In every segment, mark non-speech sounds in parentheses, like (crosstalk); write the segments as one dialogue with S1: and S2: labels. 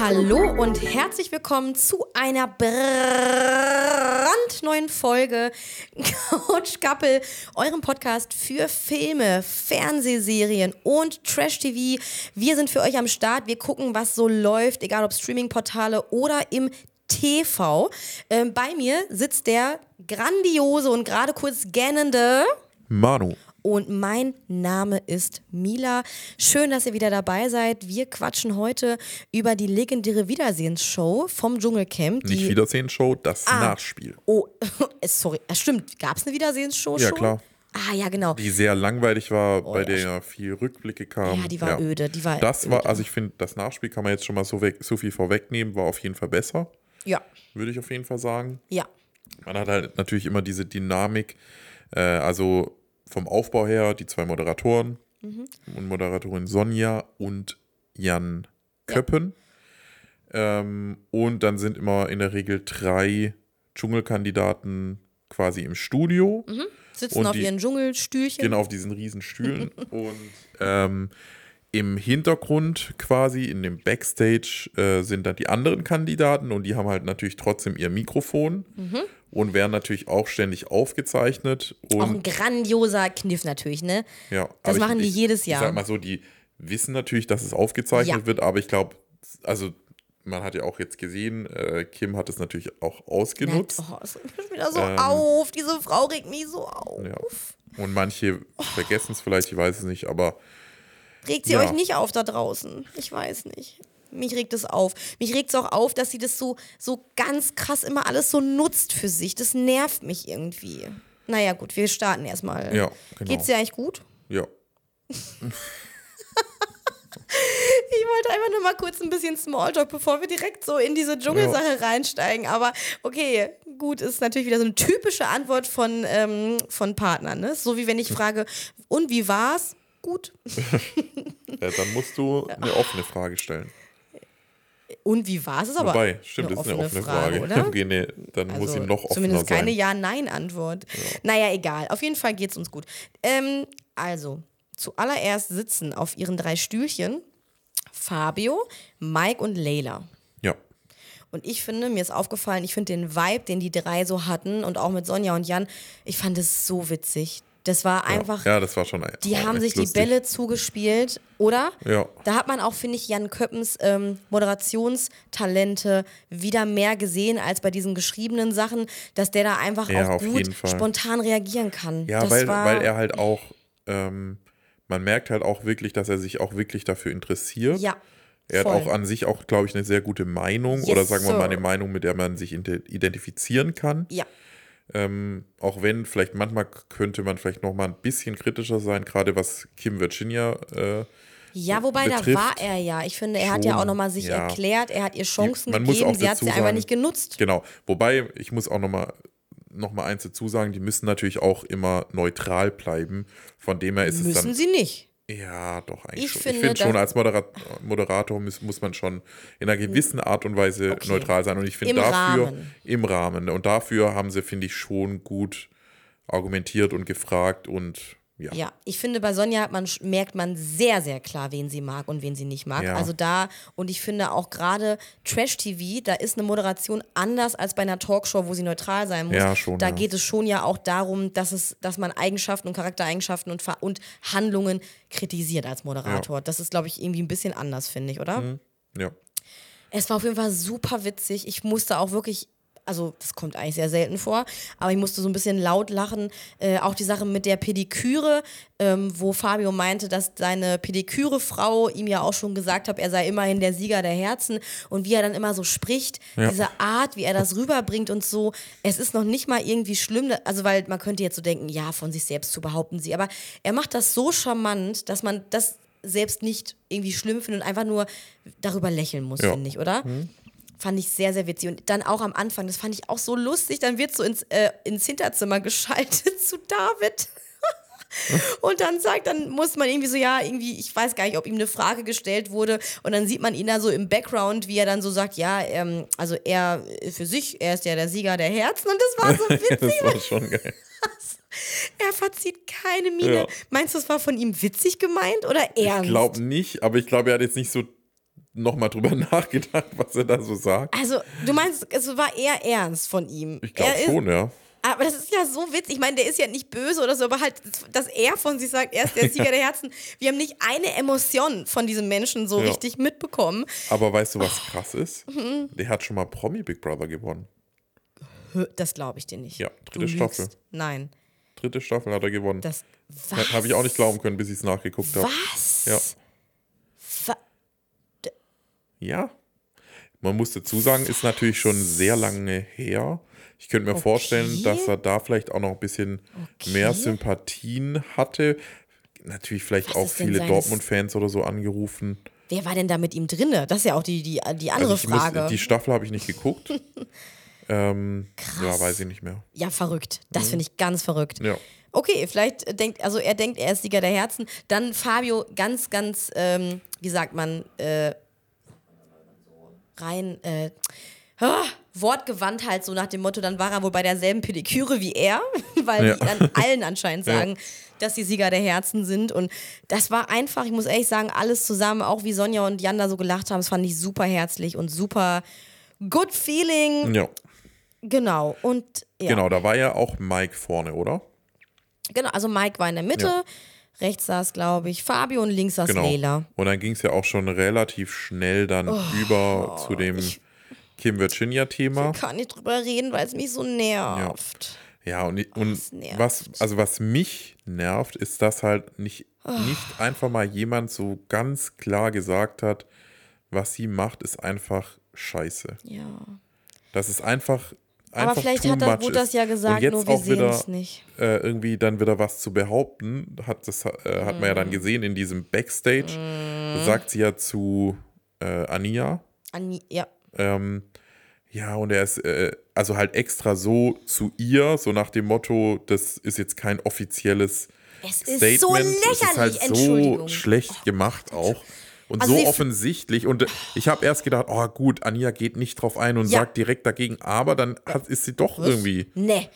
S1: Hallo und herzlich willkommen zu einer brandneuen Folge Couch Couple, eurem Podcast für Filme, Fernsehserien und Trash-TV. Wir sind für euch am Start. Wir gucken, was so läuft, egal ob Streaming-Portale oder im TV. Ähm, bei mir sitzt der grandiose und gerade kurz gähnende
S2: Manu.
S1: Und mein Name ist Mila. Schön, dass ihr wieder dabei seid. Wir quatschen heute über die legendäre Wiedersehensshow vom Dschungelcamp.
S2: Nicht
S1: Die
S2: Wiedersehen-Show, das
S1: Ah.
S2: Nachspiel.
S1: oh, (laughs) sorry, stimmt. Gab es eine Wiedersehensshow
S2: Ja,
S1: schon?
S2: klar.
S1: Ah, ja, genau.
S2: Die sehr langweilig war, bei
S1: ja,
S2: der ja viel Rückblicke kam.
S1: Ja, die war öde, die war
S2: das
S1: öde.
S2: war, also ich finde, das Nachspiel kann man jetzt schon mal so, weg, so viel vorwegnehmen, war auf jeden Fall besser,
S1: Ja,
S2: würde ich auf jeden Fall sagen.
S1: ja.
S2: Man hat halt natürlich immer diese Dynamik, äh, also vom Aufbau her, die zwei Moderatoren
S1: Mhm.
S2: und Moderatorin Sonja und Jan Köppen. Ähm, und dann sind immer in der Regel drei Dschungelkandidaten quasi im Studio.
S1: Sitzen
S2: Und
S1: auf
S2: die-
S1: ihren Dschungelstühlchen.
S2: Genau, auf diesen riesen Stühlen. (laughs) und ähm, im Hintergrund quasi, in dem Backstage, äh, sind dann die anderen Kandidaten und die haben halt natürlich trotzdem ihr Mikrofon und werden natürlich auch ständig aufgezeichnet.
S1: Auch ein grandioser Kniff natürlich, ne?
S2: ja,
S1: das machen die jedes Jahr.
S2: Ich sag mal so, die wissen natürlich, dass es aufgezeichnet
S1: Ja.
S2: wird, aber ich glaube, also man hat ja auch jetzt gesehen, äh, Kim hat es natürlich auch ausgenutzt.
S1: Oh, es regt mich wieder so
S2: Ähm,
S1: auf. Diese Frau regt mich so auf.
S2: Ja. Und manche vergessen es vielleicht, ich weiß es nicht, aber
S1: Regt sie
S2: Ja.
S1: euch nicht auf da draußen? Ich weiß nicht. Mich regt es auf. Mich regt es auch auf, dass sie das so, so ganz krass immer alles so nutzt für sich. Das nervt mich irgendwie. Naja, gut, wir starten erstmal.
S2: Ja, genau.
S1: Geht's dir eigentlich gut?
S2: ja.
S1: Ich wollte einfach nur mal kurz ein bisschen Smalltalk, bevor wir direkt so in diese Dschungelsache reinsteigen. Aber okay, gut, ist natürlich wieder so eine typische Antwort von, ähm, von Partnern. Ne? So wie wenn ich frage, und wie war's? Gut. (laughs)
S2: Äh, dann musst du eine offene Frage stellen.
S1: Und wie war's? Ist aber
S2: Wobei, stimmt, das ist eine offene Frage.
S1: oder? (laughs)
S2: Okay, nee, dann muss sie noch offener
S1: zumindest keine. Ja-Nein-Antwort. Naja, egal. Auf jeden Fall geht's uns gut. Ähm, also, zuallererst sitzen auf ihren drei Stühlchen Fabio, Mike und Leila.
S2: Ja.
S1: Und ich finde, mir ist aufgefallen, ich finde den Vibe, den die drei so hatten und auch mit Sonja und Jan, ich fand es so witzig. Das war einfach,
S2: Ja, das war schon ein-
S1: die haben sich die
S2: lustig.
S1: Bälle zugespielt, oder?
S2: Ja.
S1: Da hat man auch, finde ich, Jan Köppens ähm, Moderationstalente wieder mehr gesehen als bei diesen geschriebenen Sachen, dass der da einfach
S2: Ja,
S1: auch gut spontan reagieren kann.
S2: Ja,
S1: das
S2: weil, weil er halt auch, ähm, man merkt halt auch wirklich, dass er sich auch wirklich dafür interessiert.
S1: Ja.
S2: Er
S1: voll.
S2: hat auch an sich auch, glaube ich, eine sehr gute Meinung
S1: Yes,
S2: oder sagen wir mal eine Meinung, mit der man sich identifizieren kann.
S1: Ja.
S2: Ähm, auch wenn vielleicht manchmal könnte man vielleicht noch mal ein bisschen kritischer sein, gerade was Kim Virginia äh,
S1: Ja, wobei da
S2: betrifft,
S1: war er ja. Ich finde, er hat ja
S2: schon,
S1: auch nochmal sich
S2: ja.
S1: erklärt, er hat ihr Chancen
S2: man
S1: gegeben, sie hat sie
S2: dazu
S1: einfach
S2: sagen-
S1: nicht genutzt.
S2: Genau. Wobei, ich muss auch noch mal, noch mal eins dazu sagen, die müssen natürlich auch immer neutral bleiben. Von dem her ist es
S1: Müssen
S2: dann.
S1: sie nicht.
S2: Ja, doch, eigentlich
S1: Ich
S2: schon.
S1: finde,
S2: ich finde schon, als Modera Moderator muss, muss man schon in einer gewissen Art und Weise
S1: Okay.
S2: neutral sein. Und ich finde dafür
S1: Rahmen.
S2: im Rahmen. Und dafür haben sie, finde ich, schon gut argumentiert und gefragt und ja.
S1: Ja, ich finde, bei Sonja man, merkt man sehr, sehr klar, wen sie mag und wen sie nicht mag.
S2: Ja.
S1: Also da, und ich finde auch gerade Trash-TV, da ist eine Moderation anders als bei einer Talkshow, wo sie neutral sein muss.
S2: Ja, schon,
S1: Da geht es schon ja auch darum, dass, es, dass man Eigenschaften und Charaktereigenschaften und, und Handlungen kritisiert als Moderator. Das ist, glaube ich, irgendwie ein bisschen anders, finde ich, oder?
S2: ja.
S1: Es war auf jeden Fall super witzig. Ich musste auch wirklich, also das kommt eigentlich sehr selten vor, aber ich musste so ein bisschen laut lachen. Äh, auch die Sache mit der Pediküre, ähm, wo Fabio meinte, dass seine Pediküre-Frau ihm ja auch schon gesagt hat, er sei immerhin der Sieger der Herzen. Und wie er dann immer so spricht,
S2: Ja.
S1: diese Art, wie er das rüberbringt und so, es ist noch nicht mal irgendwie schlimm. Also, weil man könnte jetzt so denken, ja, von sich selbst zu behaupten sie. Aber er macht das so charmant, dass man das selbst nicht irgendwie schlimm findet und einfach nur darüber lächeln muss,
S2: Ja.
S1: finde ich, oder? Fand ich sehr, sehr witzig. Und dann auch am Anfang, das fand ich auch so lustig, dann wird so ins, äh, ins Hinterzimmer (laughs) geschaltet zu David. (laughs) Und dann sagt, dann muss man irgendwie so, ja, irgendwie, ich weiß gar nicht, ob ihm eine Frage gestellt wurde. Und dann sieht man ihn da so im Background, wie er dann so sagt, ja, ähm, also er für sich, er ist ja der Sieger der Herzen. Und das war so (laughs) witzig.
S2: das war schon geil.
S1: Er verzieht keine Miene.
S2: Ja.
S1: Meinst du, es war von ihm witzig gemeint oder ernst?
S2: Ich glaube nicht, aber ich glaube, er hat jetzt nicht so nochmal drüber (laughs) nachgedacht, was er da so sagt.
S1: Also, du meinst, es war eher ernst von ihm.
S2: Ich glaube
S1: Er ist-
S2: schon, ja.
S1: Aber das ist ja so witzig. Ich meine, der ist ja nicht böse oder so, aber halt, dass er von sich sagt, er ist der (laughs) Sieger der Herzen. Wir haben nicht eine Emotion von diesem Menschen so
S2: Ja.
S1: richtig mitbekommen.
S2: Aber weißt du, was
S1: Oh.
S2: krass ist?
S1: Mhm.
S2: Der hat schon mal Promi Big Brother gewonnen.
S1: Das glaube ich dir nicht.
S2: Ja,
S1: Du
S2: dritte Staffel.
S1: lügst. Nein.
S2: Dritte Staffel hat er gewonnen.
S1: Das. Was?
S2: Habe ich auch nicht glauben können, bis ich es nachgeguckt habe.
S1: Was?
S2: Ja. Ja. Man muss dazu sagen, ist natürlich schon sehr lange her. Ich könnte mir vorstellen, dass er da vielleicht auch noch ein bisschen
S1: Okay.
S2: mehr Sympathien hatte. Natürlich vielleicht
S1: Was
S2: auch viele Dortmund-Fans oder so angerufen.
S1: Wer war denn da mit ihm drinne? Das ist ja auch die, die, die andere
S2: Also ich muss,
S1: Frage.
S2: die Staffel habe ich nicht geguckt. (laughs) ähm,
S1: Krass.
S2: ja, weiß ich nicht mehr.
S1: ja, verrückt. Das finde ich ganz verrückt.
S2: Mhm. Ja.
S1: Okay, vielleicht denkt, also er denkt, er ist Sieger der Herzen. Dann Fabio ganz, ganz, ähm, wie sagt man, äh, rein, äh, ah, wortgewandt halt so nach dem Motto, dann war er wohl bei derselben Pediküre wie er, (laughs) weil
S2: Ja.
S1: die dann allen anscheinend (laughs)
S2: Ja.
S1: sagen, dass sie Sieger der Herzen sind. Und das war einfach, ich muss ehrlich sagen, alles zusammen, auch wie Sonja und Jan da so gelacht haben, das fand ich super herzlich und super good feeling.
S2: Ja,
S1: Genau. Und ja.
S2: genau, da war ja auch Mike vorne, oder?
S1: Genau, also Mike war in der Mitte,
S2: Ja.
S1: Rechts saß, glaube ich, Fabio und links saß
S2: Genau.
S1: Leila.
S2: Und dann ging es ja auch schon relativ schnell dann
S1: Oh,
S2: über zu dem Kim Virginia-Thema.
S1: Kann nicht drüber reden, weil es mich so nervt.
S2: Ja, und, und
S1: das nervt.
S2: was, also was mich nervt, ist, dass halt nicht,
S1: Oh.
S2: nicht einfach mal jemand so ganz klar gesagt hat, was sie macht, ist einfach scheiße.
S1: Ja.
S2: Das ist einfach. Einfach
S1: Aber vielleicht hat das, wurde das
S2: ist.
S1: ja gesagt, nur wir sehen es nicht.
S2: Äh, irgendwie dann wieder was zu behaupten, hat, das, äh, hat man ja
S1: Mhm.
S2: dann gesehen in diesem Backstage. Da sagt sie ja zu äh, Ania,
S1: Anni, ja.
S2: ähm, ja, und er ist äh, also halt extra so zu ihr, so nach dem Motto, das ist jetzt kein offizielles
S1: Es ist
S2: Statement.
S1: so
S2: es
S1: lächerlich,
S2: ist halt so schlecht gemacht auch. Und
S1: Also
S2: so offensichtlich. Und ich habe erst gedacht, oh gut, Ania geht nicht drauf ein und
S1: Ja.
S2: sagt direkt dagegen, aber dann hat, ist sie doch irgendwie.
S1: Nee.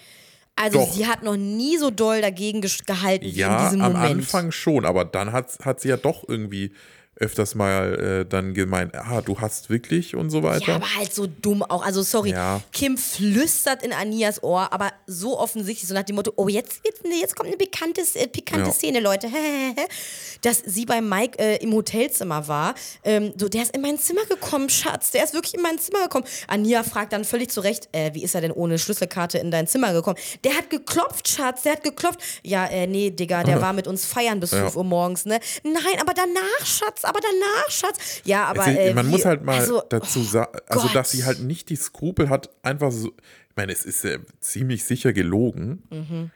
S1: Also
S2: Doch.
S1: sie hat noch nie so doll dagegen gehalten wie in
S2: Ja,
S1: diesem
S2: am
S1: Moment.
S2: Anfang schon, aber dann hat, hat sie ja doch irgendwie öfters mal äh, dann gemeint, ah, du hast wirklich und so weiter.
S1: Ja, aber halt so dumm auch. Also, sorry,
S2: Ja.
S1: Kim flüstert in Anias Ohr, aber so offensichtlich, so nach dem Motto: Oh, jetzt, jetzt, jetzt kommt eine bekannte, äh, pikante
S2: Ja.
S1: Szene, Leute. (laughs) Dass sie bei Mike äh, im Hotelzimmer war. Ähm, so, der ist in mein Zimmer gekommen, Schatz. Der ist wirklich in mein Zimmer gekommen. Ania fragt dann völlig zu Recht: äh, Wie ist er denn ohne Schlüsselkarte in dein Zimmer gekommen? Der hat geklopft, Schatz, der hat geklopft. Ja, äh, nee, Digga, der (laughs) war mit uns feiern bis 5 Uhr morgens, ne? Nein, aber danach, Schatz, aber danach, Schatz. Ja, aber.
S2: Ist,
S1: äh,
S2: man
S1: wie-
S2: muss halt mal
S1: also,
S2: dazu sagen, also
S1: Gott.
S2: dass sie halt nicht die Skrupel hat, einfach so, ich meine, es ist äh, ziemlich sicher gelogen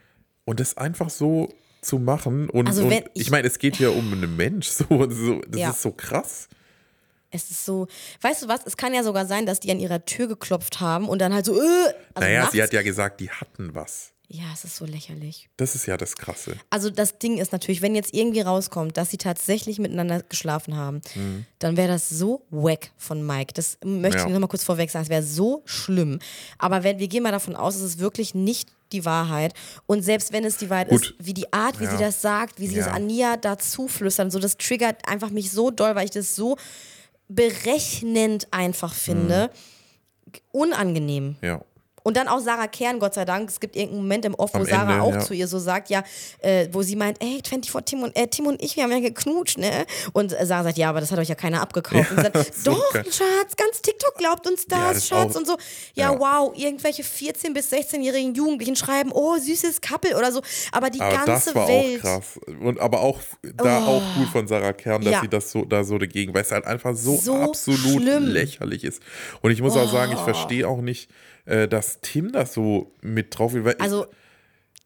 S2: und das einfach so zu machen und,
S1: Mhm. Also
S2: und ich,
S1: ich-
S2: meine, es geht hier um einen Mensch, (laughs) so, so das
S1: Ja.
S2: ist so krass.
S1: Es ist so, weißt du was, es kann ja sogar sein, dass die an ihrer Tür geklopft haben und dann halt so, äh, also
S2: naja,
S1: nachts.
S2: sie hat ja gesagt, die hatten was.
S1: Ja, es ist so lächerlich.
S2: Das ist ja das Krasse.
S1: Also das Ding ist natürlich, wenn jetzt irgendwie rauskommt, dass sie tatsächlich miteinander geschlafen haben,
S2: Mhm.
S1: dann wäre das so wack von Mike. Das möchte
S2: Ja.
S1: ich noch mal kurz vorweg sagen, es wäre so schlimm. Aber wenn, wir gehen mal davon aus, es ist wirklich nicht die Wahrheit. Und selbst wenn es die Wahrheit
S2: Gut.
S1: ist, wie die Art, wie
S2: Ja.
S1: sie das sagt, wie sie das
S2: Ja.
S1: Ania dazu flüstern, so das triggert einfach mich so doll, weil ich das so berechnend einfach finde. Unangenehm.
S2: Ja.
S1: Und dann auch Sarah Kern, Gott sei Dank. Es gibt irgendeinen Moment im Off, wo
S2: Am
S1: Sarah
S2: Ende,
S1: auch
S2: ja.
S1: zu ihr so sagt, ja, äh, wo sie meint, ey, 24 Tim und, äh, Tim und ich, wir haben ja geknutscht, ne? Und Sarah sagt, ja, aber das hat euch ja keiner abgekauft. und sie (laughs) sagt, doch,
S2: geil.
S1: Schatz, ganz TikTok glaubt uns das,
S2: Ja, das
S1: Schatz.
S2: auch-
S1: und so, ja,
S2: ja.
S1: wow, irgendwelche 14- bis 16-jährigen Jugendlichen schreiben, oh, süßes Couple oder so. Aber die
S2: Aber
S1: ganze
S2: das war
S1: Welt.
S2: auch krass. Und aber auch da auch gut von Sarah Kern, dass
S1: Ja.
S2: sie das so da so dagegen, weil es halt einfach so,
S1: So
S2: absolut
S1: schlimm.
S2: lächerlich ist. Und ich muss auch sagen, ich verstehe auch nicht, äh, dass Tim das so mit drauf will. Weil
S1: Also,
S2: ich,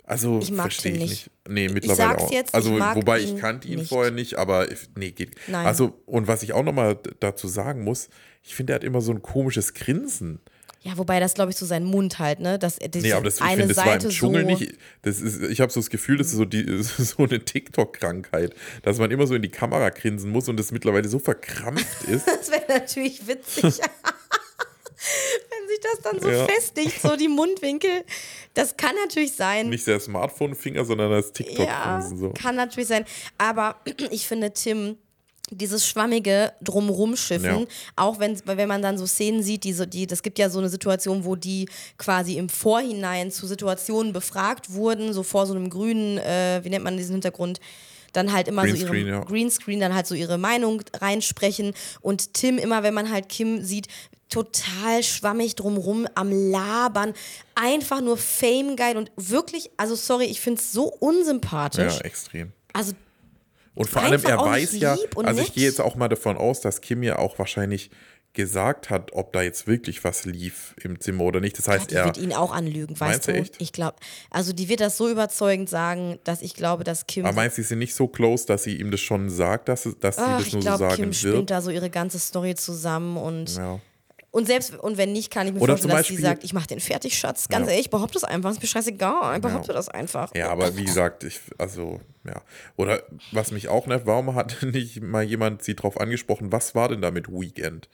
S2: also
S1: ich
S2: verstehe ich
S1: nicht.
S2: nicht. Nee, mittlerweile auch.
S1: jetzt,
S2: also
S1: ich
S2: wobei ich kannte ihn
S1: nicht.
S2: vorher nicht, aber ich- nee, geht.
S1: Nein.
S2: Also und was ich auch noch mal d- dazu sagen muss, ich finde, er hat immer so ein komisches Grinsen.
S1: Ja, wobei das, glaube ich, so sein Mund halt, ne? Dass er
S2: Nee, aber das, ich
S1: eine
S2: finde, das war
S1: Seite
S2: im Dschungel
S1: so,
S2: nicht. Das ist, ich habe so das Gefühl, das ist so, die, (laughs) das ist so eine TikTok-Krankheit, dass man immer so in die Kamera grinsen muss und das mittlerweile so verkrampft ist. (laughs)
S1: Das wäre natürlich witzig. (laughs) Das dann so
S2: Ja.
S1: festigt, so die Mundwinkel. Das kann natürlich sein.
S2: Nicht der Smartphone-Finger, sondern das
S1: ja,
S2: TikTok-Grinsen. So.
S1: kann natürlich sein. Aber (clears throat) ich finde, Tim, dieses schwammige Drumrumschiffen,
S2: Ja.
S1: auch wenn, wenn man dann so Szenen sieht, die, so- die, das gibt ja so eine Situation, wo die quasi im Vorhinein zu Situationen befragt wurden, so vor so einem grünen, äh, wie nennt man diesen Hintergrund? Dann halt immer so
S2: Greenscreen,
S1: ihre
S2: ja.
S1: Greenscreen, dann halt so ihre Meinung reinsprechen. Und Tim, immer wenn man halt Kim sieht, total schwammig drumrum am Labern, einfach nur Fame geil und wirklich, also sorry, ich finde es so unsympathisch.
S2: Ja, extrem.
S1: Also
S2: Und vor allem, er weiß ja, also ich gehe jetzt auch mal davon aus, dass Kim ja auch wahrscheinlich gesagt hat, ob da jetzt wirklich was lief im Zimmer oder nicht. Das heißt,
S1: die
S2: er.
S1: wird ihn auch anlügen, weißt
S2: du echt?
S1: Ich glaube, also die wird das so überzeugend sagen, dass ich glaube, dass Kim.
S2: Aber meinst du, sie sind nicht so close, dass sie ihm das schon sagt, dass, dass sie
S1: Ach,
S2: das
S1: ich
S2: nur so
S1: glaube,
S2: sagen
S1: Kim spinnt
S2: wird?
S1: da so ihre ganze Story zusammen und,
S2: Ja.
S1: Und selbst und wenn nicht, kann ich mir
S2: Oder
S1: vorstellen, dass sie sagt, ich mach den fertig, Schatz. Ganz
S2: Ja.
S1: ehrlich, behaupte es einfach, ist mir scheißegal, behaupte das einfach.
S2: Ja, aber wie gesagt, ich, also, ja. Oder was mich auch nervt, warum hat (laughs) nicht mal jemand sie drauf angesprochen, was war denn da mit Weekend?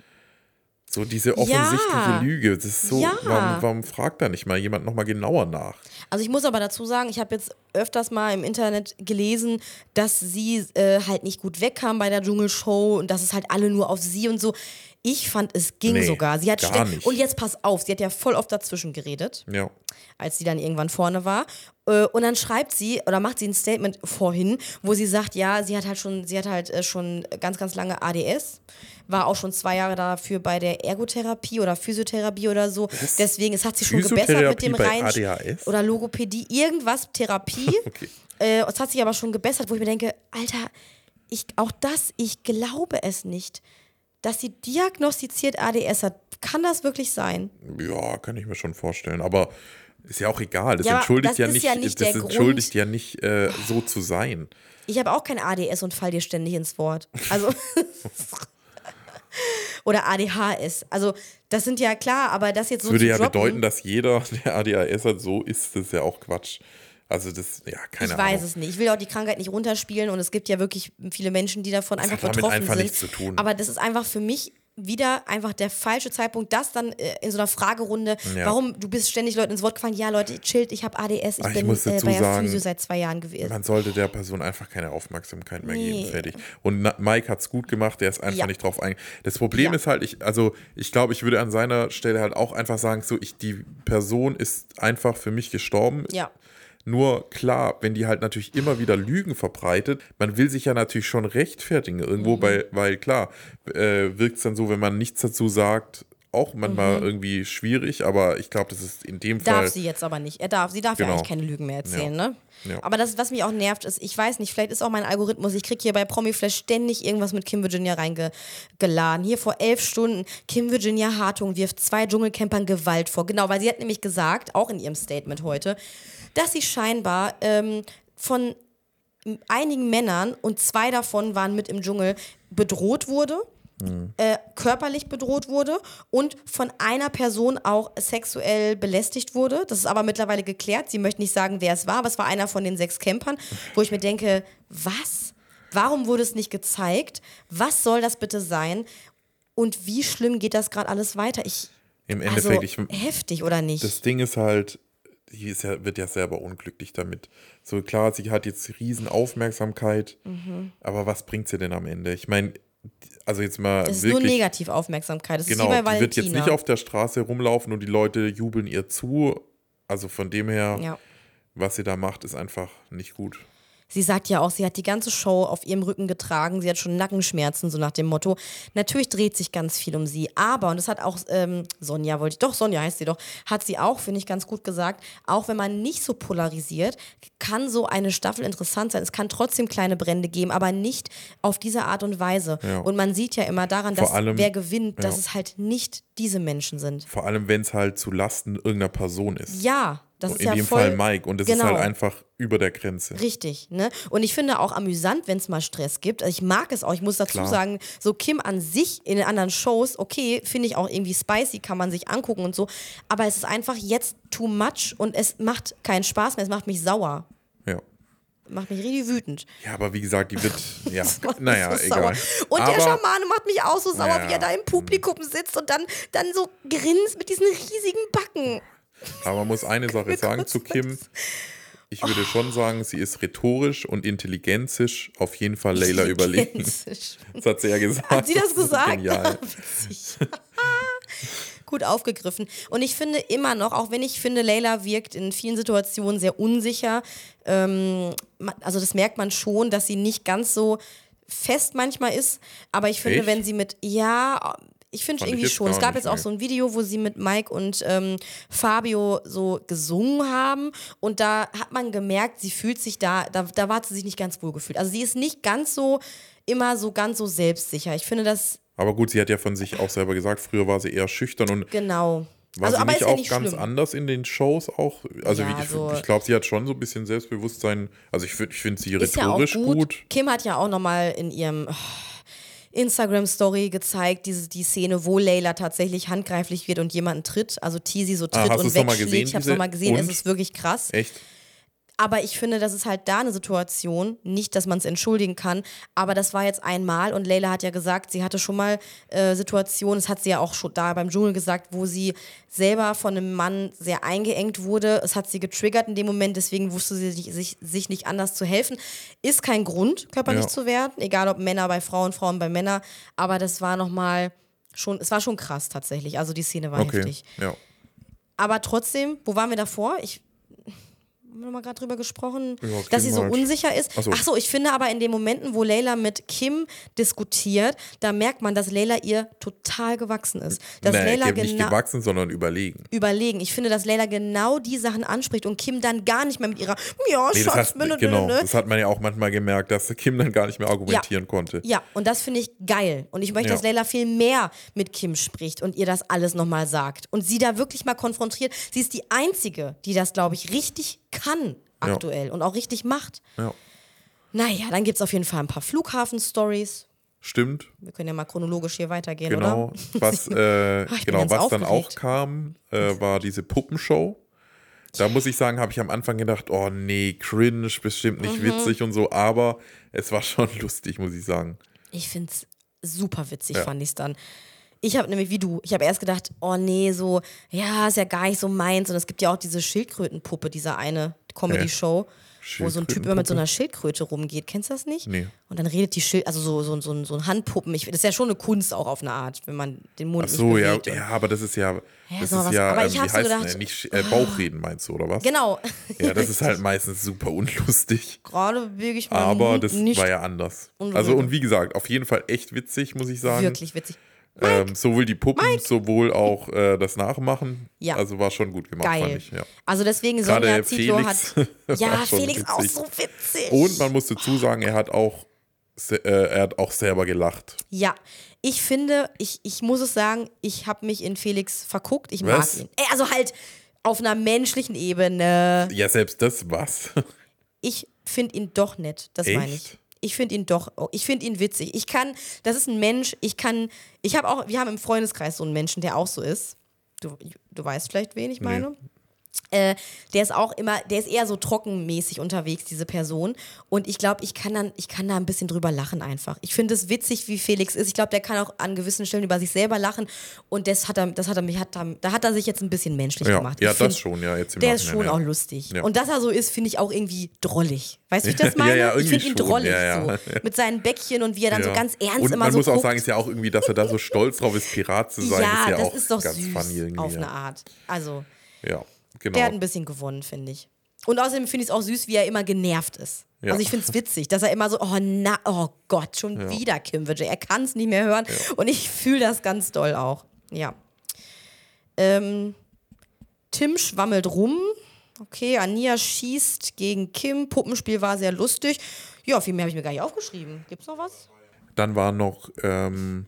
S2: So diese offensichtliche
S1: Ja.
S2: Lüge. Das ist so,
S1: Ja.
S2: warum, warum fragt da nicht mal jemand nochmal genauer nach?
S1: Also ich muss aber dazu sagen, ich habe jetzt öfters mal im Internet gelesen, dass sie äh, halt nicht gut wegkam bei der Dschungelshow und dass es halt alle nur auf sie und so. Ich fand, es ging
S2: Nee,
S1: sogar. Sie hat
S2: gar nicht.
S1: Und jetzt pass auf, sie hat ja voll oft dazwischen geredet.
S2: Ja.
S1: als sie dann irgendwann vorne war. Äh, Und dann schreibt sie oder macht sie ein Statement vorhin, wo sie sagt, ja, sie hat halt schon, sie hat halt äh, schon ganz, ganz lange ADS, war auch schon zwei Jahre dafür bei der Ergotherapie oder Physiotherapie oder so. Deswegen, es hat sich schon gebessert mit dem rein
S2: ADHS?
S1: oder Logopädie, irgendwas Therapie. (laughs)
S2: Okay.
S1: Äh, es hat sich aber schon gebessert, wo ich mir denke, Alter, ich, auch das, ich glaube es nicht, dass sie diagnostiziert ADS hat. Kann das wirklich sein?
S2: Ja, kann ich mir schon vorstellen. Aber ist ja auch egal. Das
S1: Ja,
S2: entschuldigt
S1: das
S2: ja nicht,
S1: ja nicht
S2: das entschuldigt
S1: Grund.
S2: ja nicht, äh, so zu sein.
S1: Ich habe auch kein ADS und fall dir ständig ins Wort. Also. (laughs) Oder ADHS. Also, das sind ja klar, aber das jetzt so
S2: Das würde ja
S1: droppen,
S2: bedeuten, dass jeder, der ADHS hat, so ist, das ist ja auch Quatsch. Also das, ja, keine
S1: ich
S2: Ahnung.
S1: weiß es nicht. Ich will auch die Krankheit nicht runterspielen und es gibt ja wirklich viele Menschen, die davon einfach
S2: hat
S1: betroffen
S2: einfach
S1: sind.
S2: nichts zu tun.
S1: Aber das ist einfach für mich wieder einfach der falsche Zeitpunkt, das dann äh, in so einer Fragerunde,
S2: Ja.
S1: warum du bist ständig Leuten ins Wort gefallen, ja Leute, chillt, ich habe ADS, ich
S2: Aber ich
S1: bin äh, bei der Physio seit zwei Jahren gewesen.
S2: Man sollte der Person einfach keine Aufmerksamkeit mehr
S1: Nee.
S2: geben. Fertig. Und Mike hat es gut gemacht, der ist einfach
S1: Ja.
S2: nicht drauf eingegangen. Das Problem
S1: Ja.
S2: ist halt, ich, also ich glaube, ich würde an seiner Stelle halt auch einfach sagen, so, ich, die Person ist einfach für mich gestorben.
S1: Ja.
S2: Nur klar, wenn die halt natürlich immer wieder Lügen verbreitet, man will sich ja natürlich schon rechtfertigen irgendwo,
S1: Mhm.
S2: weil, weil klar, äh, wirkt es dann so, wenn man nichts dazu sagt, auch manchmal irgendwie schwierig, aber ich glaube, das ist in dem Fall.
S1: Mhm. Darf sie jetzt aber nicht. Er darf, sie darf ja
S2: Genau.
S1: eigentlich keine Lügen mehr erzählen,
S2: Ja.
S1: ne?
S2: Ja.
S1: Aber das, was mich auch nervt, ist, ich weiß nicht, vielleicht ist auch mein Algorithmus, ich kriege hier bei Promiflash ständig irgendwas mit Kim Virginia reingeladen. Hier vor elf Stunden, Kim Virginia Hartung wirft zwei Dschungelcampern Gewalt vor. Genau, weil sie hat nämlich gesagt, auch in ihrem Statement heute, dass sie scheinbar ähm, von einigen Männern, und zwei davon waren mit im Dschungel, bedroht wurde äh, körperlich bedroht wurde und von einer Person auch sexuell belästigt wurde. Das ist aber mittlerweile geklärt. Sie möchte nicht sagen, wer es war, aber es war einer von den sechs Campern, wo ich mir denke, was? Warum wurde es nicht gezeigt? Was soll das bitte sein? Und wie schlimm geht das gerade alles weiter? Ich,
S2: Im
S1: also
S2: Endeffekt, ich,
S1: heftig oder nicht?
S2: Das Ding ist halt, ist ja, wird ja selber unglücklich damit. So klar, sie hat jetzt riesen Aufmerksamkeit,
S1: Mhm.
S2: aber was bringt sie denn am Ende? Ich meine, also jetzt mal
S1: das ist nur
S2: wirklich,
S1: Negativaufmerksamkeit. Das
S2: genau,
S1: ist
S2: die wird jetzt nicht auf der Straße rumlaufen und die Leute jubeln ihr zu. Also von dem her,
S1: ja.
S2: was sie da macht, ist einfach nicht gut.
S1: Sie sagt ja auch, sie hat die ganze Show auf ihrem Rücken getragen. Sie hat schon Nackenschmerzen, so nach dem Motto. Natürlich dreht sich ganz viel um sie. Aber, und das hat auch ähm, Sonja, wollte ich, doch, Sonja heißt sie doch, hat sie auch, finde ich, ganz gut gesagt, auch wenn man nicht so polarisiert, kann so eine Staffel interessant sein. Es kann trotzdem kleine Brände geben, aber nicht auf diese Art und Weise.
S2: Ja.
S1: Und man sieht ja immer daran,
S2: Vor
S1: dass
S2: allem-
S1: wer gewinnt, dass
S2: ja.
S1: es halt nicht diese Menschen sind.
S2: Vor allem, wenn es halt zu Lasten irgendeiner Person ist.
S1: Ja, Das ist
S2: In
S1: ja
S2: dem
S1: voll,
S2: Fall Mike. Und ist
S1: genau.
S2: halt einfach über der Grenze.
S1: Richtig, ne? Und ich finde auch amüsant, wenn es mal Stress gibt. Also ich mag es auch. Ich muss dazu
S2: Klar.
S1: sagen, so Kim an sich in den anderen Shows, okay, finde ich auch irgendwie spicy, kann man sich angucken und so. Aber es ist einfach jetzt too much und es macht keinen Spaß mehr. Es macht mich sauer.
S2: Ja.
S1: Macht mich richtig wütend.
S2: Ja, aber wie gesagt, die wird, (laughs) ja, naja,
S1: so
S2: egal.
S1: sauer. Und
S2: aber,
S1: der Schamane macht mich auch so sauer,
S2: Ja.
S1: wie er da im Publikum sitzt und dann, dann so grinst mit diesen riesigen Backen.
S2: Aber man muss eine Sache sagen zu Kim. Ich würde schon sagen, sie ist rhetorisch und intelligenzisch auf jeden Fall Leila überlegen. (laughs) Das hat sie ja gesagt.
S1: Hat sie das
S2: ist
S1: gesagt?
S2: Genial.
S1: Witzig. (laughs) Gut aufgegriffen. Und ich finde immer noch, auch wenn ich finde, Leila wirkt in vielen Situationen sehr unsicher, ähm, also das merkt man schon, dass sie nicht ganz so fest manchmal ist. Aber ich finde,
S2: Echt?
S1: wenn sie mit, ja, ich finde
S2: ich
S1: irgendwie
S2: jetzt
S1: schon. Es gab jetzt auch so ein Video, wo sie mit Mike und ähm, Fabio so gesungen haben. Und da hat man gemerkt, sie fühlt sich da, da, da war sie sich nicht ganz wohl gefühlt. Also sie ist nicht ganz so, immer so ganz so selbstsicher. Ich finde das
S2: Aber gut, sie hat ja von sich auch selber gesagt, früher war sie eher schüchtern und
S1: Genau.
S2: war
S1: also,
S2: sie
S1: aber
S2: nicht
S1: ja
S2: auch
S1: nicht
S2: ganz
S1: schlimm.
S2: anders in den Shows auch? Also
S1: Ja,
S2: wie, ich,
S1: so-
S2: ich glaube, sie hat schon so ein bisschen Selbstbewusstsein. Also ich, ich finde sie
S1: Ist ja
S2: rhetorisch
S1: gut.
S2: gut.
S1: Kim hat ja auch nochmal in ihrem oh, Instagram-Story gezeigt, diese, die Szene, wo Layla tatsächlich handgreiflich wird und jemanden tritt, also Teasy so tritt
S2: Ah,
S1: und wegschlägt. ich habe es nochmal gesehen, es ist wirklich krass.
S2: Echt?
S1: Aber ich finde, das ist halt da eine Situation, nicht, dass man es entschuldigen kann, aber das war jetzt einmal und Leila hat ja gesagt, sie hatte schon mal äh, Situationen, das hat sie ja auch schon da beim Dschungel gesagt, wo sie selber von einem Mann sehr eingeengt wurde. Es hat sie getriggert in dem Moment, deswegen wusste sie sich, sich, sich nicht anders zu helfen. Ist kein Grund, körperlich
S2: Ja.
S1: zu werden, egal ob Männer bei Frauen, Frauen bei Männern, aber das war nochmal schon, es war schon krass tatsächlich, also die Szene war
S2: Okay.
S1: heftig.
S2: Ja.
S1: Aber trotzdem, wo waren wir davor? Ich haben wir mal gerade drüber gesprochen,
S2: Ja,
S1: dass sie so
S2: halt.
S1: unsicher ist.
S2: Ach so.
S1: Ach so, ich finde aber in den Momenten, wo Leila mit Kim diskutiert, da merkt man, dass Leila ihr total gewachsen ist. Dass
S2: nee, ge- nicht gewachsen, sondern überlegen.
S1: überlegen. Ich finde, dass Leila genau die Sachen anspricht und Kim dann gar nicht mehr mit ihrer Ja,
S2: Nee, das,
S1: Schatz,
S2: hat,
S1: ne, ne,
S2: genau,
S1: ne,
S2: das hat man ja auch manchmal gemerkt, dass Kim dann gar nicht mehr argumentieren konnte.
S1: Ja, und das finde ich geil. Und ich möchte,
S2: Ja.
S1: dass Leila viel mehr mit Kim spricht und ihr das alles nochmal sagt. Und sie da wirklich mal konfrontiert. Sie ist die Einzige, die das, glaube ich, richtig kann
S2: Ja.
S1: aktuell und auch richtig macht.
S2: Ja.
S1: Naja, dann gibt es auf jeden Fall ein paar Flughafen-Stories.
S2: Stimmt,
S1: Wir können ja mal chronologisch hier weitergehen,
S2: genau.
S1: oder?
S2: Was, (laughs) äh,
S1: ich bin
S2: genau, was dann auch
S1: aufgeregt.
S2: kam, äh, war diese Puppenshow. Da muss ich sagen, habe ich am Anfang gedacht, oh nee, cringe, bestimmt
S1: Mhm.
S2: nicht witzig und so, aber es war schon (laughs) lustig, muss ich sagen.
S1: Ich finde es super witzig,
S2: Ja.
S1: fand ich es dann. Ich habe nämlich wie du, ich habe erst gedacht, oh nee, so, ja, ist ja gar nicht so meins. Und es gibt ja auch diese Schildkrötenpuppe, diese eine Comedy-Show, wo so ein Typ immer mit so einer Schildkröte rumgeht. Kennst du das nicht?
S2: Nee.
S1: Und dann redet die Schild, also so, so, so, so ein Handpuppen. Ich, das ist ja schon eine Kunst auch auf eine Art, wenn man den Mund
S2: Ach so, ja, ja, aber das ist ja, das
S1: ist
S2: ist
S1: was-
S2: ja,
S1: aber
S2: ähm,
S1: ich
S2: wie
S1: hab so gedacht,
S2: äh, nicht äh, Bauchreden meinst du, oder was?
S1: Genau.
S2: Ja, das ist halt meistens super unlustig. (laughs)
S1: Gerade bewege ich
S2: Aber das war ja anders.
S1: unberührt.
S2: Also und wie gesagt, auf jeden Fall echt witzig, muss ich sagen.
S1: wirklich witzig.
S2: Ähm, sowohl die Puppen, sowohl auch äh, das Nachmachen.
S1: Ja.
S2: Also war schon gut gemacht, fand
S1: Geil.
S2: ich. Ja.
S1: Also deswegen
S2: Gerade
S1: Sonja Zietlow
S2: Felix
S1: hat. (laughs) Ja, Felix auch
S2: witzig.
S1: so witzig.
S2: Und man muss dazu sagen, er hat auch, äh, er hat auch selber gelacht.
S1: Ja, ich finde, ich, ich muss es sagen, ich habe mich in Felix verguckt. Ich
S2: Was?
S1: mag ihn. Ey, Also halt auf einer menschlichen Ebene.
S2: Ja, selbst das was. (laughs)
S1: Ich finde ihn doch nett, das meine ich. Ich finde ihn doch, oh, ich finde ihn witzig. Ich kann, das ist ein Mensch, ich kann, ich habe auch, wir haben im Freundeskreis so einen Menschen, der auch so ist. Du, du weißt vielleicht, wen ich meine. Äh, der ist auch immer, der ist eher so trockenmäßig unterwegs, diese Person. Und ich glaube, ich kann dann, ich kann da ein bisschen drüber lachen einfach. Ich finde es witzig, wie Felix ist. Ich glaube, der kann auch an gewissen Stellen über sich selber lachen. Und das hat er, das hat er mich, hat er, da hat er sich jetzt ein bisschen menschlich
S2: Ja,
S1: gemacht.
S2: ja
S1: Ich
S2: das
S1: find,
S2: schon, ja. Jetzt im
S1: Der ist schon
S2: ja.
S1: auch lustig.
S2: Ja.
S1: Und dass er so ist, finde ich auch irgendwie drollig. Weißt du, wie ich (laughs) das
S2: Ja,
S1: meine?
S2: ja,
S1: ich finde ihn drollig
S2: ja, ja.
S1: so. Mit seinen Bäckchen und wie er dann so
S2: Ja.
S1: ganz ernst
S2: Und
S1: immer
S2: man
S1: so
S2: muss auch
S1: guckt.
S2: sagen, ist ja auch irgendwie, dass er da so stolz drauf ist, Pirat zu sein, (laughs)
S1: ja,
S2: ist ja
S1: das
S2: auch
S1: ist doch
S2: ganz
S1: süß
S2: funny irgendwie.
S1: auf eine
S2: ja.
S1: Art. Also,
S2: ja, genau.
S1: der hat ein bisschen gewonnen, finde ich. Und außerdem finde ich es auch süß, wie er immer genervt ist.
S2: Ja.
S1: Also ich finde es witzig, dass er immer so, oh na, oh Gott, schon wieder Kim Widget. Er kann es nicht mehr hören. Und ich fühle das ganz doll auch. Ja. Ähm, Tim schwammelt rum. Okay, Ania schießt gegen Kim. Puppenspiel war sehr lustig. Ja, viel mehr habe ich mir gar nicht aufgeschrieben. Gibt's noch was?
S2: Dann war noch, ähm,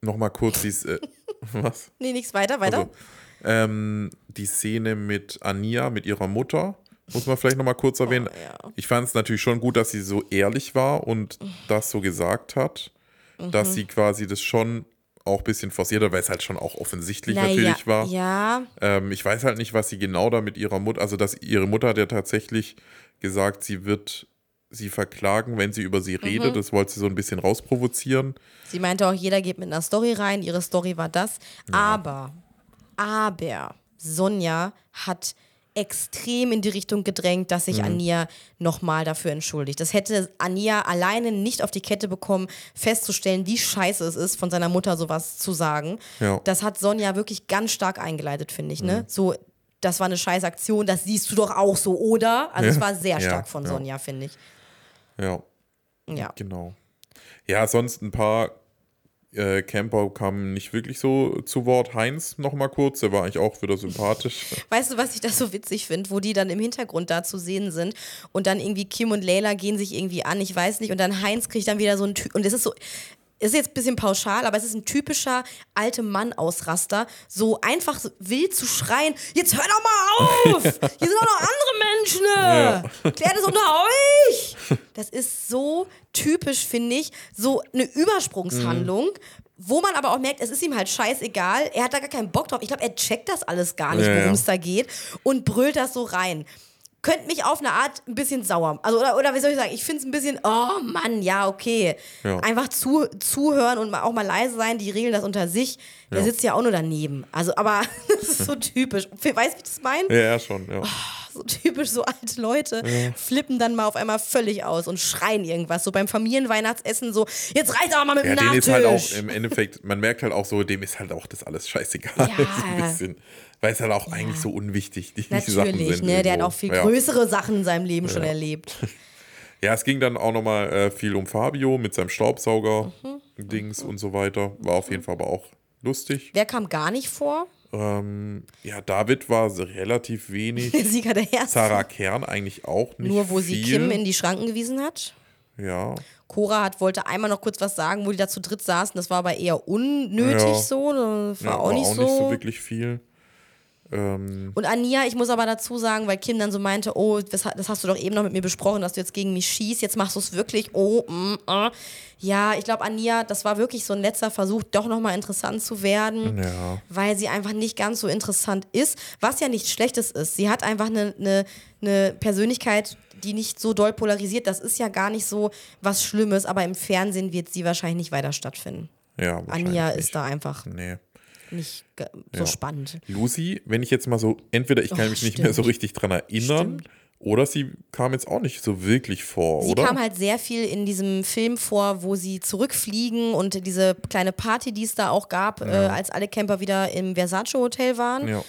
S2: noch mal kurz dies, äh, (laughs) was?
S1: Nee, nichts weiter, weiter.
S2: Also, Ähm, die Szene mit Ania, mit ihrer Mutter, muss man vielleicht nochmal kurz erwähnen.
S1: Oh, ja.
S2: Ich fand es natürlich schon gut, dass sie so ehrlich war und das so gesagt hat, dass
S1: Mhm.
S2: sie quasi das schon auch ein bisschen forciert hat, weil es halt schon auch offensichtlich
S1: Naja,
S2: natürlich war.
S1: Ja,
S2: Ähm, ich weiß halt nicht, was sie genau da mit ihrer Mutter, also dass ihre Mutter hat ja tatsächlich gesagt, sie wird sie verklagen, wenn sie über sie
S1: Mhm.
S2: redet. Das wollte sie so ein bisschen rausprovozieren.
S1: sie meinte auch, jeder geht mit einer Story rein. Ihre Story war das. Aber, aber Sonja hat extrem in die Richtung gedrängt, dass
S2: Mhm.
S1: sich Ania nochmal dafür entschuldigt. Das hätte Ania alleine nicht auf die Kette bekommen, festzustellen, wie scheiße es ist, von seiner Mutter sowas zu sagen.
S2: Ja.
S1: Das hat Sonja wirklich ganz stark eingeleitet, finde ich.
S2: Mhm.
S1: Ne? So, das war eine scheiß Aktion, das siehst du doch auch so, oder? Also es
S2: Ja.
S1: war sehr
S2: Ja,
S1: stark von
S2: ja.
S1: Sonja, finde ich.
S2: Ja,
S1: Ja.
S2: genau. Ja, sonst ein paar äh, Camper kamen nicht wirklich so zu Wort. Heinz noch mal kurz, der war eigentlich auch wieder sympathisch. (laughs)
S1: Weißt du, was ich da so witzig finde, wo die dann im Hintergrund da zu sehen sind und dann irgendwie Kim und Leila gehen sich irgendwie an, ich weiß nicht, und dann Heinz kriegt dann wieder so ein Typ, und es ist so, ist jetzt ein bisschen pauschal, aber es ist ein typischer alte Mann-Ausraster, so einfach wild zu schreien, jetzt hör doch mal auf, (laughs) hier sind auch noch andere Menschen, klärt es unter euch. Das ist so typisch, finde ich, so eine Übersprungshandlung, wo man aber auch merkt, es ist ihm halt scheißegal, er hat da gar keinen Bock drauf. Ich glaube, er checkt das alles gar nicht,
S2: Ja, ja.
S1: worum es da geht und brüllt das so rein. Könnte mich auf eine Art ein bisschen sauer, also oder, oder wie soll ich sagen, ich finde es ein bisschen, oh Mann, ja, okay.
S2: Ja.
S1: Einfach zu, zuhören und auch mal leise sein, die regeln das unter sich. Der
S2: Ja.
S1: sitzt ja auch nur daneben. Also, aber (laughs) das ist so typisch. Weißt du, wie ich das meine?
S2: ja, ja, schon, ja.
S1: So typisch, so alte Leute flippen dann mal auf einmal völlig aus und schreien irgendwas. So beim Familienweihnachtsessen so, jetzt reicht aber mal mit
S2: Ja,
S1: dem
S2: dem
S1: Nachtisch.
S2: ist halt auch im Endeffekt, man merkt halt auch so, dem ist halt auch das alles scheißegal.
S1: Ja. (laughs)
S2: so ein bisschen. Weil es halt auch eigentlich so unwichtig die, die Sachen
S1: Natürlich,
S2: sind.
S1: ne? Der hat auch viel
S2: ja.
S1: größere Sachen in seinem Leben schon erlebt. (laughs)
S2: Ja, es ging dann auch nochmal äh, viel um Fabio mit seinem
S1: Mhm.
S2: Staubsauger-Dings und so weiter. War auf jeden Fall aber auch lustig.
S1: Wer kam gar nicht vor?
S2: Ähm, ja, David war so relativ wenig.
S1: Der (laughs) Sieger der Ersten.
S2: Sarah Kern eigentlich auch nicht
S1: Nur wo sie
S2: viel.
S1: Kim in die Schranken gewiesen hat.
S2: Ja,
S1: Cora hat, wollte einmal noch kurz was sagen, wo die da zu dritt saßen. Das war aber eher unnötig
S2: Ja.
S1: so. Das war
S2: ja,
S1: auch, nicht, so.
S2: wirklich viel. Ähm,
S1: Und Ania, ich muss aber dazu sagen, weil Kim dann so meinte, oh, das, das hast du doch eben noch mit mir besprochen, dass du jetzt gegen mich schießt, jetzt machst du es wirklich, oh, mm, äh. Ja, ich glaube, Ania, das war wirklich so ein letzter Versuch, doch nochmal interessant zu werden,
S2: ja.
S1: weil sie einfach nicht ganz so interessant ist, was ja nichts Schlechtes ist. Sie hat einfach eine, eine, eine Persönlichkeit, die nicht so doll polarisiert. Das ist ja gar nicht so was Schlimmes, aber im Fernsehen wird sie wahrscheinlich nicht weiter stattfinden.
S2: Ja,
S1: Anja ist da einfach
S2: Nee.
S1: Nicht so
S2: Ja.
S1: spannend.
S2: Lucy, wenn ich jetzt mal so, entweder ich kann
S1: Oh,
S2: mich nicht mehr so
S1: stimmt.
S2: richtig dran erinnern, oder sie kam jetzt auch nicht so wirklich vor,
S1: Sie
S2: oder?
S1: kam halt sehr viel in diesem Film vor, wo sie zurückfliegen und diese kleine Party, die es da auch gab, äh, als alle Camper wieder im Versace Hotel waren.
S2: ja.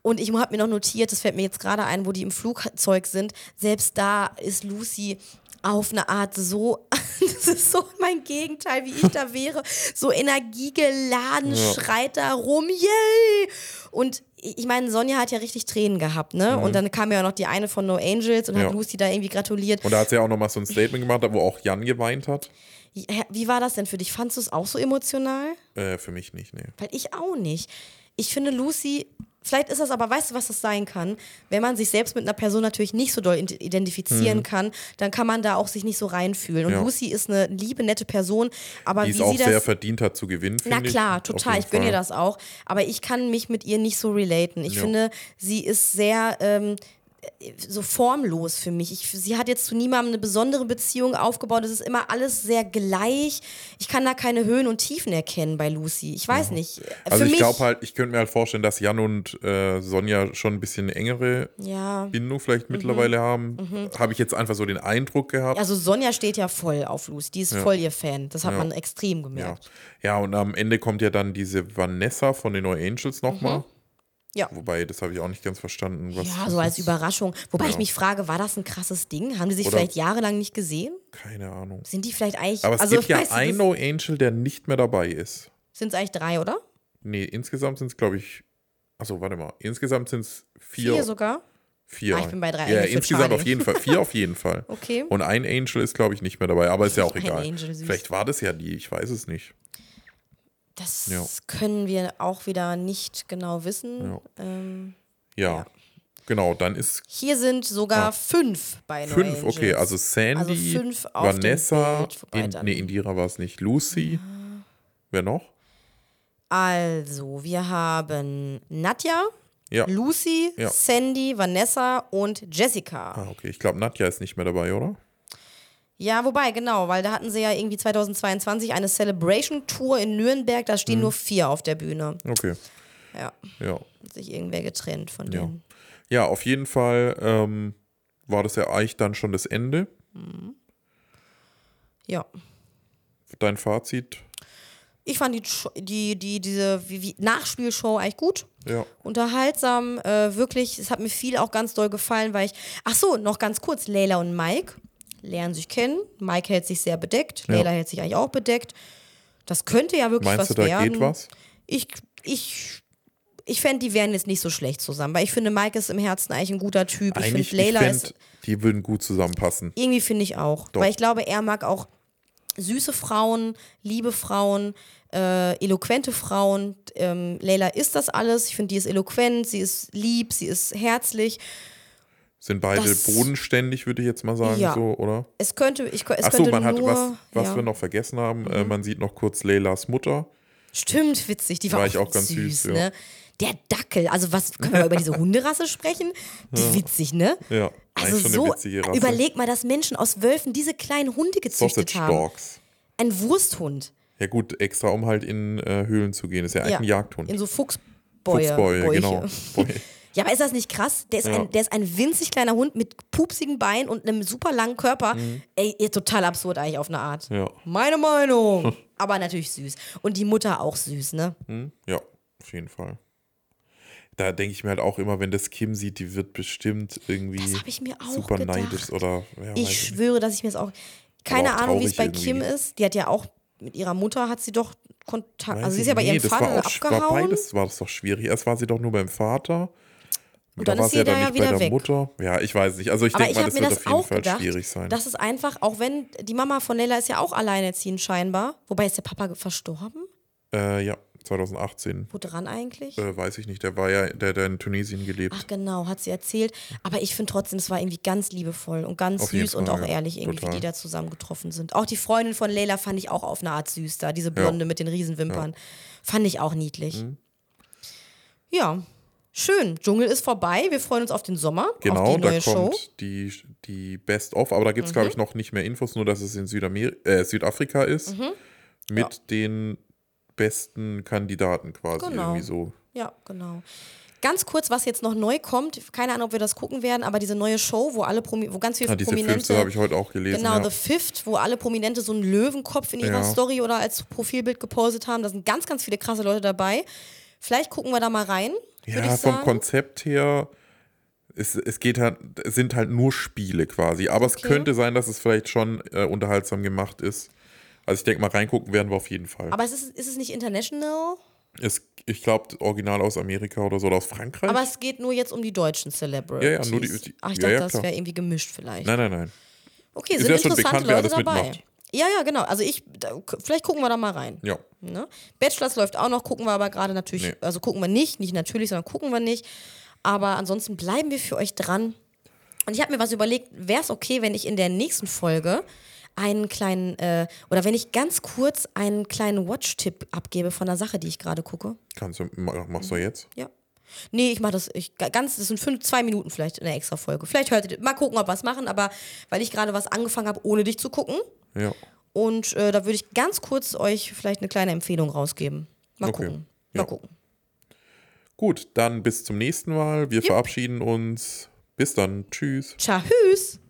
S1: Und ich habe mir noch notiert, das fällt mir jetzt gerade ein, wo die im Flugzeug sind, selbst da ist Lucy auf eine Art so, (laughs) das ist so mein Gegenteil, wie ich da wäre, so energiegeladen,
S2: Ja.
S1: schreit da rum, yay! Und ich meine, Sonja hat ja richtig Tränen gehabt, ne? Und dann kam ja auch noch die eine von No Angels und
S2: Mhm. Ja.
S1: hat Lucy da irgendwie gratuliert.
S2: Und da hat sie ja auch nochmal so ein Statement gemacht, wo auch Jan geweint hat.
S1: Wie war das denn für dich? Fandst du es auch so emotional?
S2: Äh, für mich nicht, nee.
S1: Weil ich auch nicht. Ich finde Lucy, vielleicht ist das aber, weißt du, was das sein kann? Wenn man sich selbst mit einer Person natürlich nicht so doll id- identifizieren kann, dann kann man da auch sich nicht so reinfühlen. Und
S2: Mhm. Ja.
S1: Lucy ist eine liebe, nette Person, aber
S2: Die
S1: wie
S2: es auch
S1: sie
S2: sehr
S1: das.
S2: verdient hat zu gewinnen,
S1: Na
S2: ich.
S1: klar,
S2: Auf
S1: total. Ich gönne ihr das auch. Aber ich kann mich mit ihr nicht so relaten. Ich
S2: Ja.
S1: finde, sie ist sehr ähm, so formlos für mich. Ich, sie hat jetzt zu niemandem eine besondere Beziehung aufgebaut. Es ist immer alles sehr gleich. Ich kann da keine Höhen und Tiefen erkennen bei Lucy. Ich weiß nicht.
S2: Also
S1: für
S2: ich glaube halt, ich könnte mir halt vorstellen, dass Jan und äh, Sonja schon ein bisschen engere
S1: Ja.
S2: Bindung vielleicht mittlerweile haben. Habe ich jetzt einfach so den Eindruck gehabt.
S1: Also Sonja steht ja voll auf Lucy. Die ist voll ihr Fan. Das hat
S2: Ja.
S1: man extrem
S2: Ja.
S1: gemerkt.
S2: ja, und am Ende kommt ja dann diese Vanessa von den No Angels nochmal.
S1: Mhm. Ja.
S2: Wobei, das habe ich auch nicht ganz verstanden.
S1: Ja, so als
S2: ist.
S1: Überraschung. Wobei
S2: Ja.
S1: ich mich frage, war das ein krasses Ding? Haben die sich
S2: Oder-
S1: vielleicht jahrelang nicht gesehen?
S2: Keine Ahnung.
S1: Sind die vielleicht eigentlich.
S2: Aber es
S1: also,
S2: gibt ja ein No Angel, der nicht mehr dabei ist.
S1: Sind es eigentlich drei, oder?
S2: Nee, insgesamt sind es, glaube ich. Achso, warte mal. Insgesamt sind es vier.
S1: Vier sogar?
S2: Vier.
S1: Ah, ich bin bei drei.
S2: Ja, insgesamt auf jeden Fall. Vier auf jeden (laughs) Fall.
S1: Okay.
S2: Und ein Angel ist, glaube ich, nicht mehr dabei. Aber ist ja auch egal.
S1: Angel.
S2: Vielleicht war das ja die, ich weiß es nicht.
S1: Das
S2: Ja.
S1: können wir auch wieder nicht genau wissen.
S2: Ja.
S1: Ähm,
S2: Ja.
S1: Ja.
S2: Genau, dann ist
S1: hier sind sogar
S2: Ah.
S1: fünf bei
S2: fünf, okay, also Sandy,
S1: Also
S2: Vanessa, in, nee, Indira war es nicht, Lucy. Wer noch?
S1: Also, wir haben Nadja,
S2: Ja.
S1: Lucy,
S2: Ja.
S1: Sandy, Vanessa und Jessica.
S2: Ah, okay, ich glaube, Nadja ist nicht mehr dabei, oder?
S1: Ja, wobei, genau, weil da hatten sie ja irgendwie 2022 eine Celebration-Tour in Nürnberg, da
S2: Mhm.
S1: stehen nur vier auf der Bühne.
S2: Okay,
S1: Ja,
S2: ja.
S1: hat sich irgendwer getrennt von
S2: Ja.
S1: denen.
S2: Ja, auf jeden Fall ähm, war das ja eigentlich dann schon das Ende.
S1: Ja.
S2: Dein Fazit?
S1: Ich fand die, die, die, diese Nachspielshow eigentlich gut.
S2: Ja.
S1: Unterhaltsam, äh, wirklich. Es hat mir viel auch ganz doll gefallen, weil ich. Ach so, noch ganz kurz: Leila und Mike lernen sich kennen. Mike hält sich sehr bedeckt.
S2: Ja.
S1: Leila hält sich eigentlich auch bedeckt. Das könnte ja wirklich
S2: Meinst
S1: was
S2: du, da
S1: werden.
S2: geht was?
S1: Ich, ich, ich fände, die wären jetzt nicht so schlecht zusammen, weil ich finde, Mike ist im Herzen eigentlich ein guter Typ. Ich
S2: Eigentlich,
S1: finde,
S2: ich
S1: Leila ist
S2: die würden gut zusammenpassen.
S1: irgendwie finde ich auch.
S2: Doch.
S1: Weil ich glaube, er mag auch süße Frauen, liebe Frauen, äh, eloquente Frauen. Ähm, Leila ist das alles. Ich finde, die ist eloquent, sie ist lieb, sie ist herzlich.
S2: Sind beide
S1: Das-
S2: bodenständig, würde ich jetzt mal sagen,
S1: Ja.
S2: so, oder?
S1: Es könnte, ich, es
S2: Ach so,
S1: könnte
S2: man hat,
S1: nur,
S2: was, was
S1: ja. Mhm.
S2: wir noch vergessen haben, äh, man sieht noch kurz Leilas Mutter.
S1: Stimmt, witzig. Die war,
S2: War
S1: auch,
S2: ich auch ganz süß, ja.
S1: ne? Der Dackel, also was, können wir mal über diese Hunderasse sprechen? (laughs) Die ist witzig, ne?
S2: Ja,
S1: Also so,
S2: eine witzige Rasse.
S1: überleg mal, dass Menschen aus Wölfen diese kleinen Hunde gezüchtet
S2: Sausage
S1: haben.
S2: Dogs.
S1: Ein Wursthund.
S2: Ja gut, extra um halt in äh, Höhlen zu gehen. Ist ja eigentlich ein Jagdhund.
S1: In so Fuchsbäue.
S2: Fuchsbäue,
S1: Bäuche.
S2: genau. (laughs)
S1: Ja, aber ist das nicht krass? Der ist,
S2: Ja.
S1: ein, der ist ein winzig kleiner Hund mit pupsigen Beinen und einem super langen Körper. Ey, ihr- total absurd eigentlich auf eine Art.
S2: Mhm. Ja.
S1: Meine Meinung. (laughs) aber natürlich süß. Und die Mutter auch süß, ne?
S2: Hm? Ja, auf jeden Fall. Da denke ich mir halt auch immer, wenn das Kim sieht, die wird bestimmt irgendwie
S1: Das habe ich mir auch
S2: super
S1: gedacht.
S2: neidisch oder ja,
S1: Ich
S2: nicht.
S1: schwöre, dass ich mir das auch. Keine
S2: auch
S1: Ahnung, wie es bei
S2: traurig
S1: Kim
S2: irgendwie.
S1: ist. Die hat ja auch mit ihrer Mutter hat sie doch Kontakt.
S2: Weiß
S1: Also sie ist ja bei
S2: nicht.
S1: ihrem Vater
S2: war auch,
S1: abgehauen.
S2: War beides war das doch schwierig. Erst war sie doch nur beim Vater.
S1: Und
S2: da
S1: dann
S2: war
S1: ist
S2: sie ja dann
S1: ja
S2: nicht bei
S1: wieder
S2: der
S1: weg.
S2: Mutter. Ja, ich weiß nicht. Also ich denke mal, das wird
S1: das
S2: auf jeden Fall
S1: gedacht.
S2: schwierig sein.
S1: Das ist einfach, auch wenn die Mama von Nella ist ja auch alleinerziehend scheinbar. Wobei ist der Papa verstorben?
S2: Äh, ja, 2018.
S1: Wo dran eigentlich?
S2: Äh, weiß ich nicht. Der war ja, der, der in Tunesien gelebt.
S1: Ach genau, hat sie erzählt. Aber ich finde trotzdem, es war irgendwie ganz liebevoll und ganz
S2: Auf
S1: süß und
S2: Fall,
S1: auch
S2: ja.
S1: ehrlich irgendwie,
S2: Total.
S1: wie die da zusammengetroffen sind. Auch die Freundin von Leila fand ich auch auf eine Art süß da, diese Blonde mit den Riesenwimpern. Fand ich auch niedlich.
S2: Mhm.
S1: Ja, schön. Dschungel ist vorbei. Wir freuen uns auf den Sommer, auf
S2: Genau,
S1: die
S2: da kommt
S1: Show. Mhm.
S2: die, die Best of, aber da gibt es, glaube ich, noch nicht mehr Infos, nur dass es in Südamer äh, Südafrika ist.
S1: Mhm.
S2: Mit den besten Kandidaten quasi
S1: Genau.
S2: irgendwie so.
S1: Ja, genau. Ganz kurz, was jetzt noch neu kommt, keine Ahnung, ob wir das gucken werden, aber diese neue Show, wo alle Promi wo ganz viele
S2: Ah, diese
S1: Prominente.
S2: Habe ich heute auch gelesen.
S1: Genau,
S2: ja.
S1: The Fifth, wo alle Prominente so einen Löwenkopf in ihrer
S2: Ja.
S1: Story oder als Profilbild gepostet haben. Da sind ganz, ganz viele krasse Leute dabei. Vielleicht gucken wir da mal rein.
S2: Ja, vom
S1: sagen.
S2: Konzept her, es, es geht halt, es sind halt nur Spiele quasi. Aber es
S1: Okay.
S2: könnte sein, dass es vielleicht schon äh, unterhaltsam gemacht ist. Also ich denke mal, reingucken werden wir auf jeden Fall.
S1: Aber es ist, ist es nicht international?
S2: es, ich glaube, original aus Amerika oder so oder aus Frankreich.
S1: Aber es geht nur jetzt um die deutschen Celebrities.
S2: Ja, ja, nur die- die-
S1: Ach, ich
S2: ja,
S1: dachte,
S2: ja,
S1: das wäre irgendwie gemischt vielleicht.
S2: nein, nein, nein.
S1: Okay,
S2: Ist
S1: sind
S2: ja schon
S1: interessante
S2: bekannt, wer
S1: Leute
S2: alles
S1: dabei.
S2: mitmacht.
S1: Ja, ja, genau. Also ich, da, vielleicht gucken wir da mal rein.
S2: Ja.
S1: Ne? Bachelors läuft auch noch, gucken wir aber gerade natürlich,
S2: Nee.
S1: also gucken wir nicht, nicht natürlich, sondern gucken wir nicht. Aber ansonsten bleiben wir für euch dran. Und ich habe mir was überlegt, wäre es okay, wenn ich in der nächsten Folge einen kleinen, äh, oder wenn ich ganz kurz einen kleinen Watch-Tipp abgebe von der Sache, die ich gerade gucke?
S2: Kannst du, ma- machst du jetzt?
S1: Ja. Nee, ich mache das ich, ganz, das sind fünf, zwei Minuten vielleicht in der extra Folge. Vielleicht hört ihr, mal gucken, ob wir es machen, aber weil ich gerade was angefangen habe, ohne dich zu gucken.
S2: Ja.
S1: Und äh, da würde ich ganz kurz euch vielleicht eine kleine Empfehlung rausgeben. Mal
S2: Okay.
S1: gucken. Mal
S2: Ja.
S1: gucken.
S2: Gut, dann bis zum nächsten Mal. Wir verabschieden uns. Bis dann. Tschüss.
S1: Tschüss.